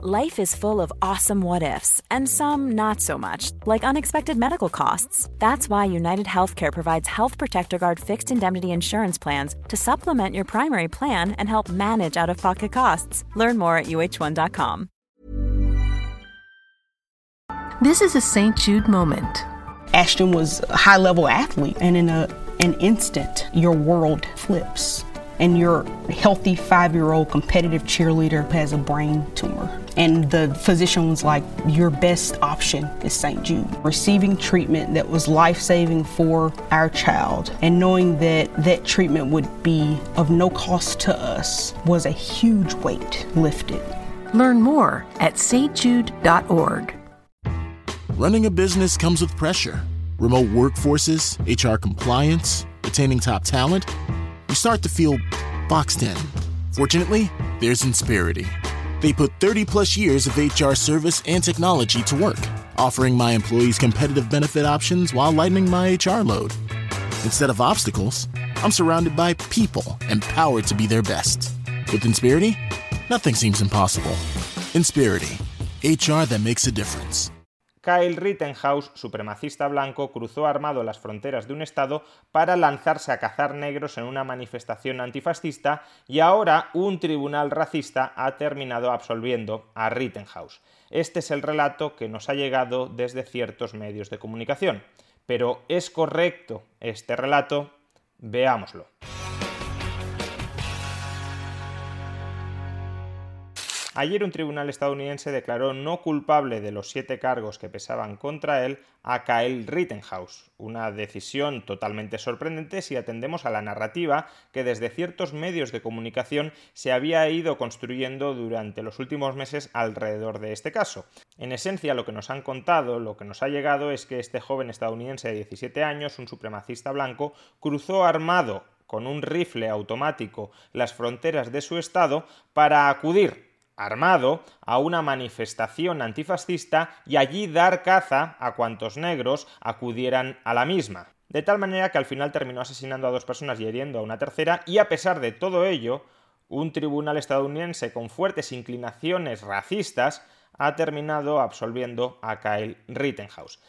Life is full of awesome what ifs, and some not so much, like unexpected medical costs. That's why United Healthcare provides Health Protector Guard fixed indemnity insurance plans to supplement your primary plan and help manage out of pocket costs. Learn more at uh1.com. This is a St. Jude moment. Ashton was a high level athlete, and in a, an instant, your world flips and your healthy five year old competitive cheerleader has a brain tumor. And the physician was like, Your best option is St. Jude. Receiving treatment that was life saving for our child and knowing that that treatment would be of no cost to us was a huge weight lifted. Learn more at stjude.org. Running a business comes with pressure remote workforces, HR compliance, retaining top talent you start to feel boxed in. Fortunately, there's Inspirity. They put 30 plus years of HR service and technology to work, offering my employees competitive benefit options while lightening my HR load. Instead of obstacles, I'm surrounded by people empowered to be their best. With Inspirity, nothing seems impossible. Inspirity, HR that makes a difference. Kyle Rittenhouse, supremacista blanco, cruzó armado las fronteras de un estado para lanzarse a cazar negros en una manifestación antifascista y ahora un tribunal racista ha terminado absolviendo a Rittenhouse. Este es el relato que nos ha llegado desde ciertos medios de comunicación. Pero ¿es correcto este relato? Veámoslo. Ayer un tribunal estadounidense declaró no culpable de los siete cargos que pesaban contra él a Kyle Rittenhouse, una decisión totalmente sorprendente si atendemos a la narrativa que desde ciertos medios de comunicación se había ido construyendo durante los últimos meses alrededor de este caso. En esencia lo que nos han contado, lo que nos ha llegado es que este joven estadounidense de 17 años, un supremacista blanco, cruzó armado con un rifle automático las fronteras de su estado para acudir armado a una manifestación antifascista y allí dar caza a cuantos negros acudieran a la misma. De tal manera que al final terminó asesinando a dos personas y heriendo a una tercera, y a pesar de todo ello, un tribunal estadounidense con fuertes inclinaciones racistas ha terminado absolviendo a Kyle Rittenhouse.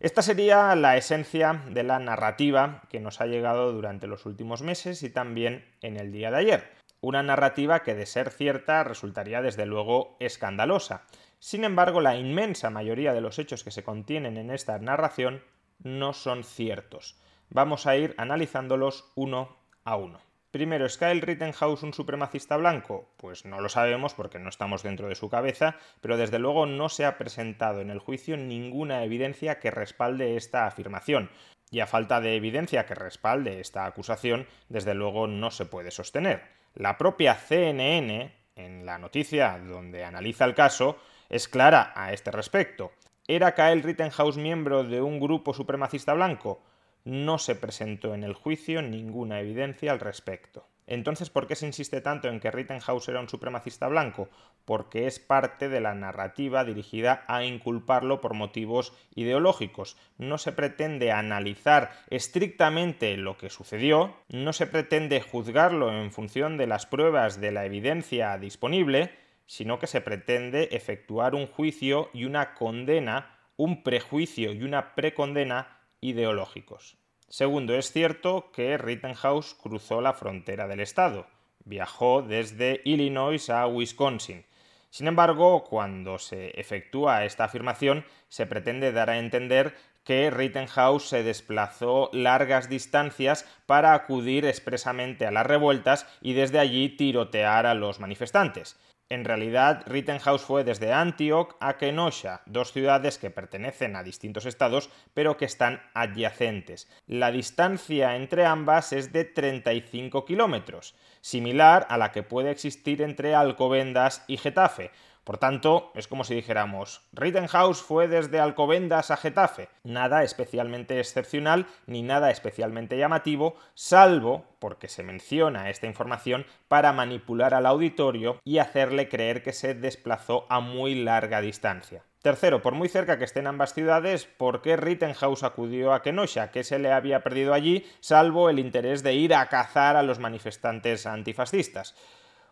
Esta sería la esencia de la narrativa que nos ha llegado durante los últimos meses y también en el día de ayer una narrativa que de ser cierta resultaría desde luego escandalosa. Sin embargo, la inmensa mayoría de los hechos que se contienen en esta narración no son ciertos. Vamos a ir analizándolos uno a uno. Primero, ¿es Kyle Rittenhouse un supremacista blanco? Pues no lo sabemos porque no estamos dentro de su cabeza, pero desde luego no se ha presentado en el juicio ninguna evidencia que respalde esta afirmación. Y a falta de evidencia que respalde esta acusación, desde luego no se puede sostener. La propia CNN, en la noticia donde analiza el caso, es clara a este respecto. ¿Era Kyle Rittenhouse miembro de un grupo supremacista blanco? No se presentó en el juicio ninguna evidencia al respecto. Entonces, ¿por qué se insiste tanto en que Rittenhouse era un supremacista blanco? Porque es parte de la narrativa dirigida a inculparlo por motivos ideológicos. No se pretende analizar estrictamente lo que sucedió, no se pretende juzgarlo en función de las pruebas de la evidencia disponible, sino que se pretende efectuar un juicio y una condena, un prejuicio y una precondena ideológicos. Segundo, es cierto que Rittenhouse cruzó la frontera del estado. Viajó desde Illinois a Wisconsin. Sin embargo, cuando se efectúa esta afirmación, se pretende dar a entender que Rittenhouse se desplazó largas distancias para acudir expresamente a las revueltas y desde allí tirotear a los manifestantes. En realidad, Rittenhouse fue desde Antioch a Kenosha, dos ciudades que pertenecen a distintos estados, pero que están adyacentes. La distancia entre ambas es de 35 kilómetros, similar a la que puede existir entre Alcobendas y Getafe, por tanto, es como si dijéramos, Rittenhouse fue desde Alcobendas a Getafe. Nada especialmente excepcional ni nada especialmente llamativo, salvo porque se menciona esta información para manipular al auditorio y hacerle creer que se desplazó a muy larga distancia. Tercero, por muy cerca que estén ambas ciudades, ¿por qué Rittenhouse acudió a Kenosha? ¿Qué se le había perdido allí, salvo el interés de ir a cazar a los manifestantes antifascistas?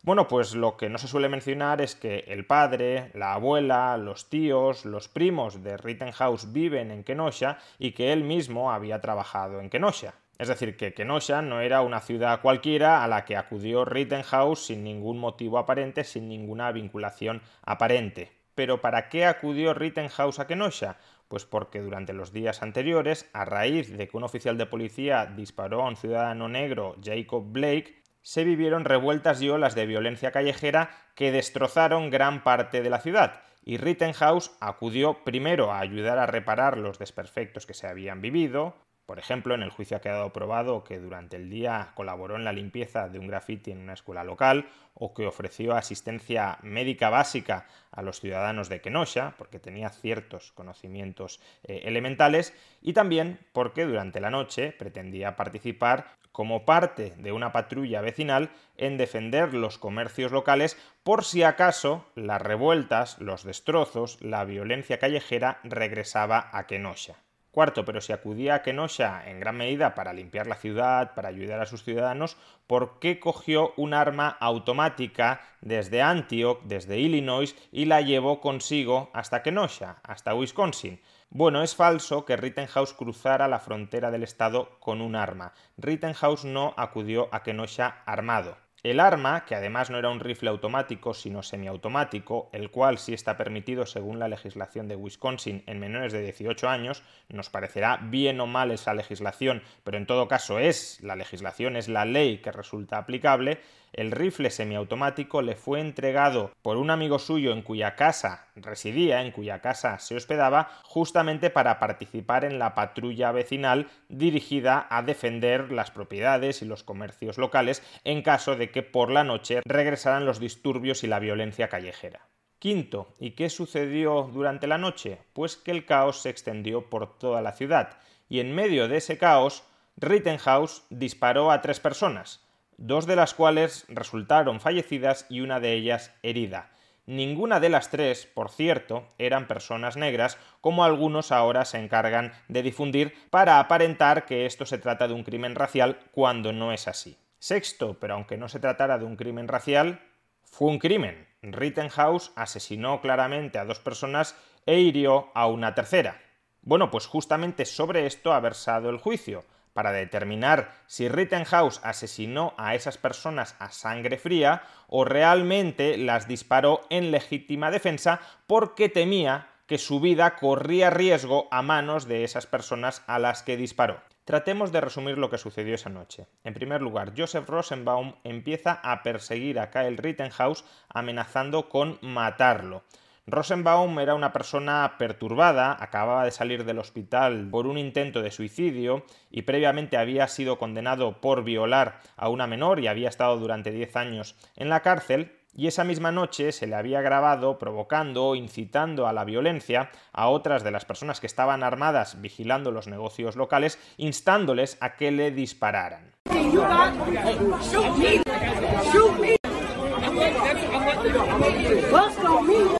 Bueno, pues lo que no se suele mencionar es que el padre, la abuela, los tíos, los primos de Rittenhouse viven en Kenosha y que él mismo había trabajado en Kenosha. Es decir, que Kenosha no era una ciudad cualquiera a la que acudió Rittenhouse sin ningún motivo aparente, sin ninguna vinculación aparente. Pero ¿para qué acudió Rittenhouse a Kenosha? Pues porque durante los días anteriores, a raíz de que un oficial de policía disparó a un ciudadano negro, Jacob Blake, se vivieron revueltas y olas de violencia callejera que destrozaron gran parte de la ciudad, y Rittenhouse acudió primero a ayudar a reparar los desperfectos que se habían vivido, por ejemplo, en el juicio ha quedado probado que durante el día colaboró en la limpieza de un graffiti en una escuela local o que ofreció asistencia médica básica a los ciudadanos de Kenosha, porque tenía ciertos conocimientos eh, elementales, y también porque durante la noche pretendía participar como parte de una patrulla vecinal en defender los comercios locales por si acaso las revueltas, los destrozos, la violencia callejera regresaba a Kenosha. Cuarto, pero si acudía a Kenosha en gran medida para limpiar la ciudad, para ayudar a sus ciudadanos, ¿por qué cogió un arma automática desde Antioch, desde Illinois, y la llevó consigo hasta Kenosha, hasta Wisconsin? Bueno, es falso que Rittenhouse cruzara la frontera del estado con un arma. Rittenhouse no acudió a Kenosha armado. El arma, que además no era un rifle automático, sino semiautomático, el cual sí está permitido según la legislación de Wisconsin en menores de 18 años, nos parecerá bien o mal esa legislación, pero en todo caso es la legislación, es la ley que resulta aplicable, el rifle semiautomático le fue entregado por un amigo suyo en cuya casa residía, en cuya casa se hospedaba, justamente para participar en la patrulla vecinal dirigida a defender las propiedades y los comercios locales en caso de que por la noche regresaran los disturbios y la violencia callejera. Quinto, ¿y qué sucedió durante la noche? Pues que el caos se extendió por toda la ciudad, y en medio de ese caos, Rittenhouse disparó a tres personas, dos de las cuales resultaron fallecidas y una de ellas herida. Ninguna de las tres, por cierto, eran personas negras, como algunos ahora se encargan de difundir para aparentar que esto se trata de un crimen racial cuando no es así. Sexto, pero aunque no se tratara de un crimen racial, fue un crimen. Rittenhouse asesinó claramente a dos personas e hirió a una tercera. Bueno, pues justamente sobre esto ha versado el juicio para determinar si Rittenhouse asesinó a esas personas a sangre fría o realmente las disparó en legítima defensa porque temía que su vida corría riesgo a manos de esas personas a las que disparó. Tratemos de resumir lo que sucedió esa noche. En primer lugar, Joseph Rosenbaum empieza a perseguir a Kyle Rittenhouse amenazando con matarlo. Rosenbaum era una persona perturbada, acababa de salir del hospital por un intento de suicidio y previamente había sido condenado por violar a una menor y había estado durante 10 años en la cárcel, y esa misma noche se le había grabado provocando o incitando a la violencia a otras de las personas que estaban armadas vigilando los negocios locales, instándoles a que le dispararan.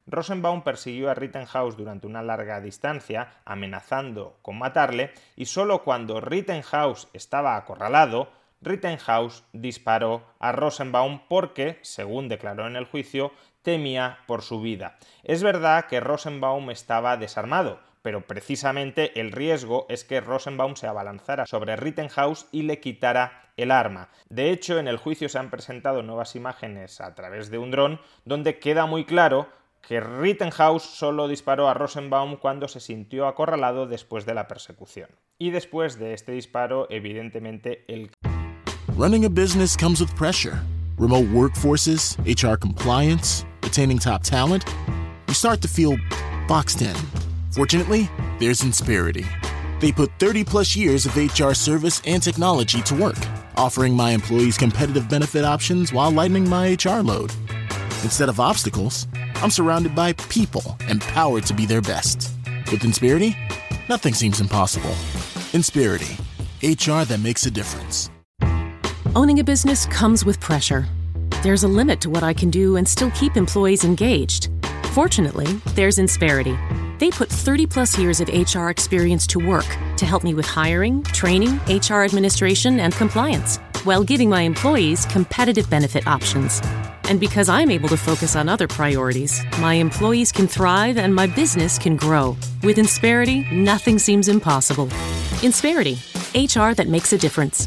Rosenbaum persiguió a Rittenhouse durante una larga distancia, amenazando con matarle, y solo cuando Rittenhouse estaba acorralado, Rittenhouse disparó a Rosenbaum porque, según declaró en el juicio, temía por su vida. Es verdad que Rosenbaum estaba desarmado, pero precisamente el riesgo es que Rosenbaum se abalanzara sobre Rittenhouse y le quitara el arma. De hecho, en el juicio se han presentado nuevas imágenes a través de un dron donde queda muy claro que Rittenhouse solo disparó a Rosenbaum cuando se sintió acorralado después de la persecución. Y después de este disparo, evidentemente, el... Running a business comes with pressure. Remote workforces, HR compliance, retaining top talent. You start to feel boxed in. Fortunately, there's Insperity. They put 30 plus years of HR service and technology to work, offering my employees competitive benefit options while lightening my HR load. Instead of obstacles, I'm surrounded by people empowered to be their best. With Insperity, nothing seems impossible. Insperity, HR that makes a difference. Owning a business comes with pressure. There's a limit to what I can do and still keep employees engaged. Fortunately, there's Insperity. They put 30 plus years of HR experience to work to help me with hiring, training, HR administration, and compliance, while giving my employees competitive benefit options. And because I'm able to focus on other priorities, my employees can thrive and my business can grow. With Insperity, nothing seems impossible. Insperity, HR that makes a difference.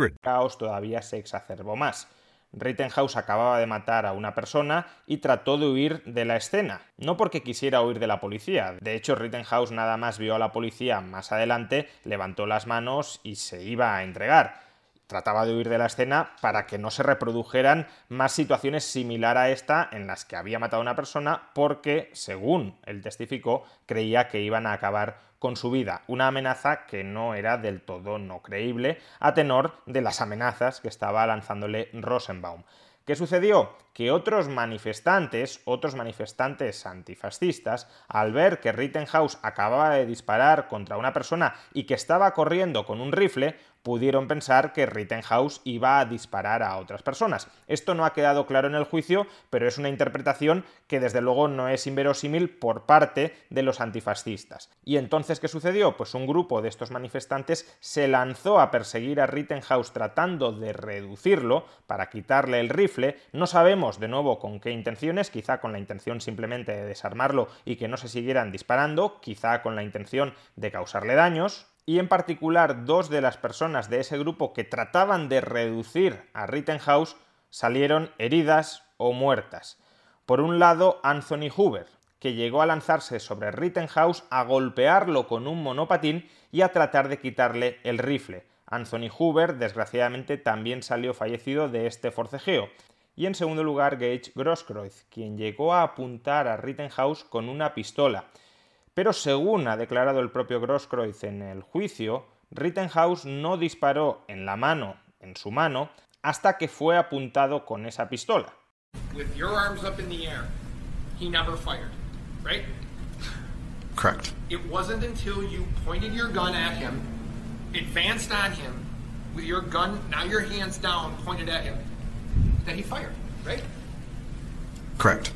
Caos todavía se exacerbó más. Rittenhouse acababa de matar a una persona y trató de huir de la escena, no porque quisiera huir de la policía. De hecho, Rittenhouse nada más vio a la policía más adelante, levantó las manos y se iba a entregar. Trataba de huir de la escena para que no se reprodujeran más situaciones similar a esta en las que había matado a una persona porque, según él testificó, creía que iban a acabar con su vida, una amenaza que no era del todo no creíble a tenor de las amenazas que estaba lanzándole Rosenbaum. ¿Qué sucedió? Que otros manifestantes, otros manifestantes antifascistas, al ver que Rittenhouse acababa de disparar contra una persona y que estaba corriendo con un rifle, pudieron pensar que Rittenhouse iba a disparar a otras personas. Esto no ha quedado claro en el juicio, pero es una interpretación que desde luego no es inverosímil por parte de los antifascistas. ¿Y entonces qué sucedió? Pues un grupo de estos manifestantes se lanzó a perseguir a Rittenhouse tratando de reducirlo para quitarle el rifle. No sabemos de nuevo con qué intenciones, quizá con la intención simplemente de desarmarlo y que no se siguieran disparando, quizá con la intención de causarle daños, y en particular dos de las personas de ese grupo que trataban de reducir a Rittenhouse salieron heridas o muertas. Por un lado, Anthony Hoover, que llegó a lanzarse sobre Rittenhouse a golpearlo con un monopatín y a tratar de quitarle el rifle. Anthony Hoover, desgraciadamente, también salió fallecido de este forcejeo. Y en segundo lugar, Gage Grosskreutz, quien llegó a apuntar a Rittenhouse con una pistola. Pero según ha declarado el propio Grosskreutz en el juicio, Rittenhouse no disparó en la mano, en su mano, hasta que fue apuntado con esa pistola. With your arms up in the air, he never fired, right? Correct. It wasn't until you pointed your gun at him, advanced on him, with your gun, now your hands down, pointed at him, that he fired, right? Correct.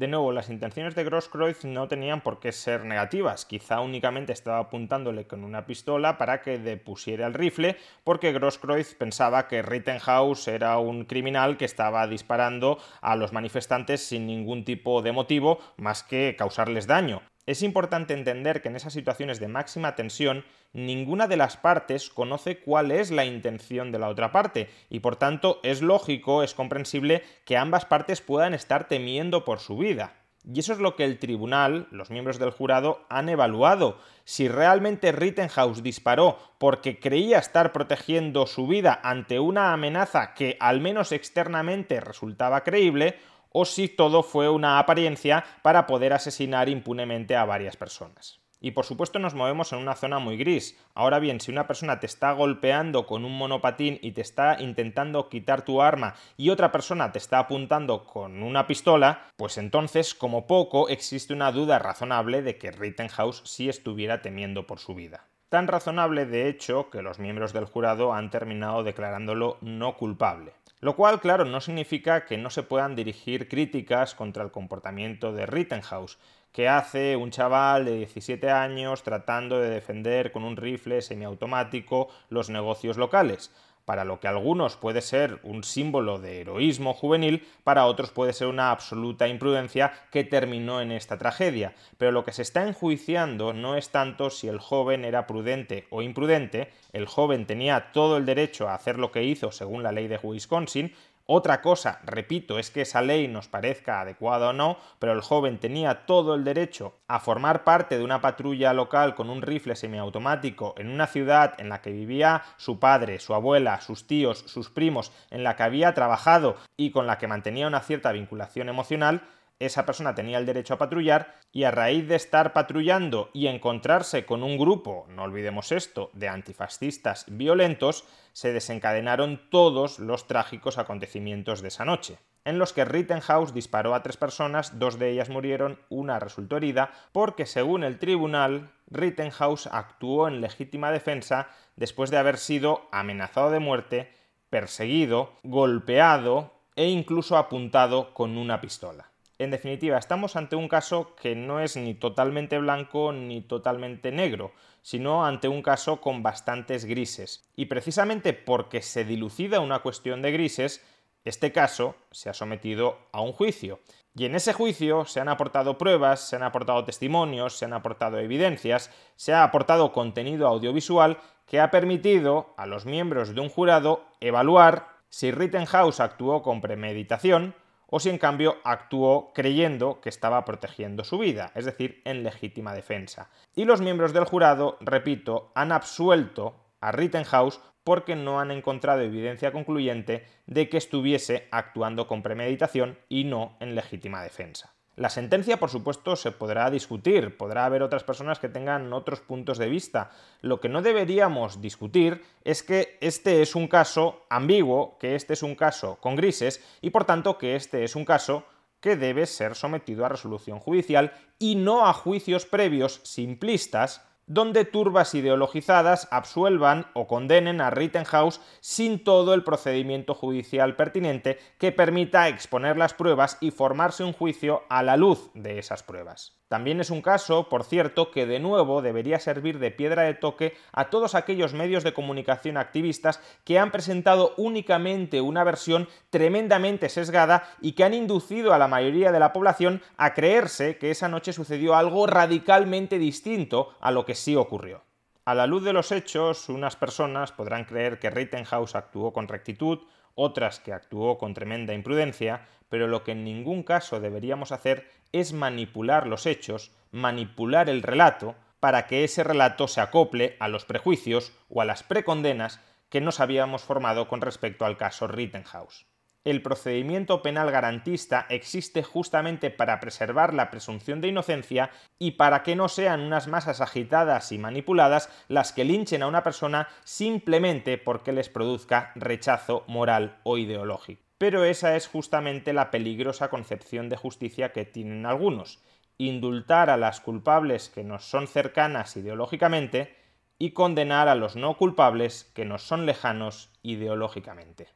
De nuevo, las intenciones de Grosskreutz no tenían por qué ser negativas, quizá únicamente estaba apuntándole con una pistola para que depusiera el rifle, porque Grosskreutz pensaba que Rittenhouse era un criminal que estaba disparando a los manifestantes sin ningún tipo de motivo más que causarles daño. Es importante entender que en esas situaciones de máxima tensión ninguna de las partes conoce cuál es la intención de la otra parte y por tanto es lógico, es comprensible que ambas partes puedan estar temiendo por su vida. Y eso es lo que el tribunal, los miembros del jurado, han evaluado. Si realmente Rittenhouse disparó porque creía estar protegiendo su vida ante una amenaza que al menos externamente resultaba creíble, o si todo fue una apariencia para poder asesinar impunemente a varias personas. Y por supuesto nos movemos en una zona muy gris. Ahora bien, si una persona te está golpeando con un monopatín y te está intentando quitar tu arma y otra persona te está apuntando con una pistola, pues entonces como poco existe una duda razonable de que Rittenhouse sí estuviera temiendo por su vida. Tan razonable de hecho que los miembros del jurado han terminado declarándolo no culpable. Lo cual, claro, no significa que no se puedan dirigir críticas contra el comportamiento de Rittenhouse, que hace un chaval de 17 años tratando de defender con un rifle semiautomático los negocios locales. Para lo que algunos puede ser un símbolo de heroísmo juvenil, para otros puede ser una absoluta imprudencia que terminó en esta tragedia. Pero lo que se está enjuiciando no es tanto si el joven era prudente o imprudente, el joven tenía todo el derecho a hacer lo que hizo según la ley de Wisconsin, Otra cosa, repito, es que esa ley nos parezca adecuada o no, pero el joven tenía todo el derecho a formar parte de una patrulla local con un rifle semiautomático en una ciudad en la que vivía su padre, su abuela, sus tíos, sus primos, en la que había trabajado y con la que mantenía una cierta vinculación emocional, esa persona tenía el derecho a patrullar y a raíz de estar patrullando y encontrarse con un grupo, no olvidemos esto, de antifascistas violentos, se desencadenaron todos los trágicos acontecimientos de esa noche, en los que Rittenhouse disparó a tres personas, dos de ellas murieron, una resultó herida, porque según el tribunal, Rittenhouse actuó en legítima defensa después de haber sido amenazado de muerte, perseguido, golpeado e incluso apuntado con una pistola. En definitiva, estamos ante un caso que no es ni totalmente blanco ni totalmente negro, sino ante un caso con bastantes grises. Y precisamente porque se dilucida una cuestión de grises, este caso se ha sometido a un juicio. Y en ese juicio se han aportado pruebas, se han aportado testimonios, se han aportado evidencias, se ha aportado contenido audiovisual que ha permitido a los miembros de un jurado evaluar si Rittenhouse actuó con premeditación, o si en cambio actuó creyendo que estaba protegiendo su vida, es decir, en legítima defensa. Y los miembros del jurado, repito, han absuelto a Rittenhouse porque no han encontrado evidencia concluyente de que estuviese actuando con premeditación y no en legítima defensa. La sentencia, por supuesto, se podrá discutir, podrá haber otras personas que tengan otros puntos de vista. Lo que no deberíamos discutir es que este es un caso ambiguo, que este es un caso con grises y por tanto que este es un caso que debe ser sometido a resolución judicial y no a juicios previos simplistas donde turbas ideologizadas absuelvan o condenen a Rittenhouse sin todo el procedimiento judicial pertinente que permita exponer las pruebas y formarse un juicio a la luz de esas pruebas. También es un caso, por cierto, que de nuevo debería servir de piedra de toque a todos aquellos medios de comunicación activistas que han presentado únicamente una versión tremendamente sesgada y que han inducido a la mayoría de la población a creerse que esa noche sucedió algo radicalmente distinto a lo que sí ocurrió. A la luz de los hechos, unas personas podrán creer que Rittenhouse actuó con rectitud, otras que actuó con tremenda imprudencia, pero lo que en ningún caso deberíamos hacer es manipular los hechos, manipular el relato, para que ese relato se acople a los prejuicios o a las precondenas que nos habíamos formado con respecto al caso Rittenhouse. El procedimiento penal garantista existe justamente para preservar la presunción de inocencia y para que no sean unas masas agitadas y manipuladas las que linchen a una persona simplemente porque les produzca rechazo moral o ideológico. Pero esa es justamente la peligrosa concepción de justicia que tienen algunos, indultar a las culpables que nos son cercanas ideológicamente y condenar a los no culpables que nos son lejanos ideológicamente.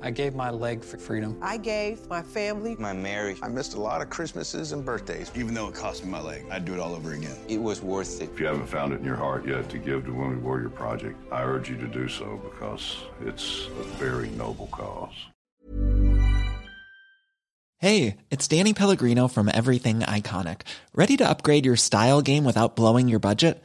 I gave my leg for freedom. I gave my family, my marriage. I missed a lot of Christmases and birthdays. Even though it cost me my leg, I'd do it all over again. It was worth it. If you haven't found it in your heart yet to give to Wounded Warrior Project, I urge you to do so because it's a very noble cause. Hey, it's Danny Pellegrino from Everything Iconic. Ready to upgrade your style game without blowing your budget?